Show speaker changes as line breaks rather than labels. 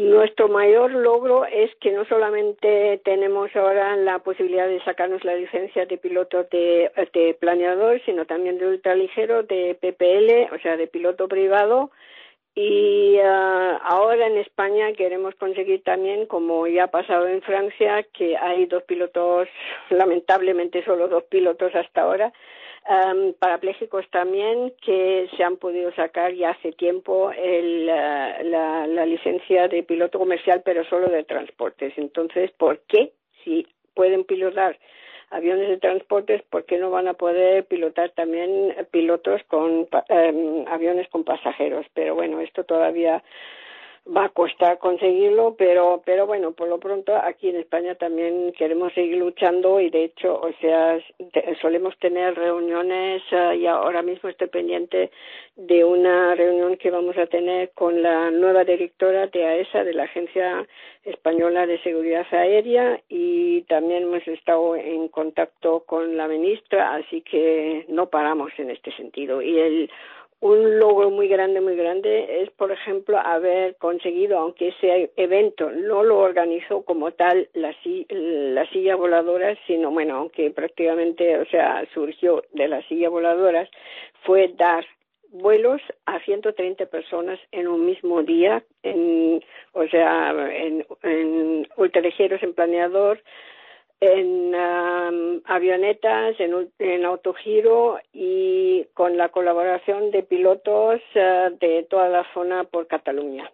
Nuestro mayor logro es que no solamente tenemos ahora la posibilidad de sacarnos la licencia de piloto de, planeador, sino también de ultraligero, de PPL, o sea, de piloto privado, y uh, ahora en España queremos conseguir también, como ya ha pasado en Francia, que hay dos pilotos, lamentablemente solo dos pilotos hasta ahora, um, parapléjicos también, que se han podido sacar ya hace tiempo el, uh, la, la licencia de piloto comercial, pero solo de transportes. Entonces, ¿por qué? Si pueden pilotar aviones de transportes, ¿por qué no van a poder pilotar también pilotos con eh, aviones con pasajeros? Pero bueno, esto todavía va a costar conseguirlo, pero, pero bueno, por lo pronto aquí en España también queremos seguir luchando y de hecho, o sea, solemos tener reuniones uh, y ahora mismo estoy pendiente de una reunión que vamos a tener con la nueva directora de AESA, de la Agencia Española de Seguridad Aérea y también hemos estado en contacto con la ministra, así que no paramos en este sentido. Y el un logro muy grande, muy grande es, por ejemplo, haber conseguido, aunque ese evento no lo organizó como tal la, la silla voladora, sino, bueno, aunque prácticamente, o sea, surgió de las silla voladoras, fue dar vuelos a 130 personas en un mismo día, en, o sea, en, en ultraligeros, en planeador, en um, avionetas, en, en, autogiro y con la colaboración de pilotos uh, de toda la zona por Cataluña.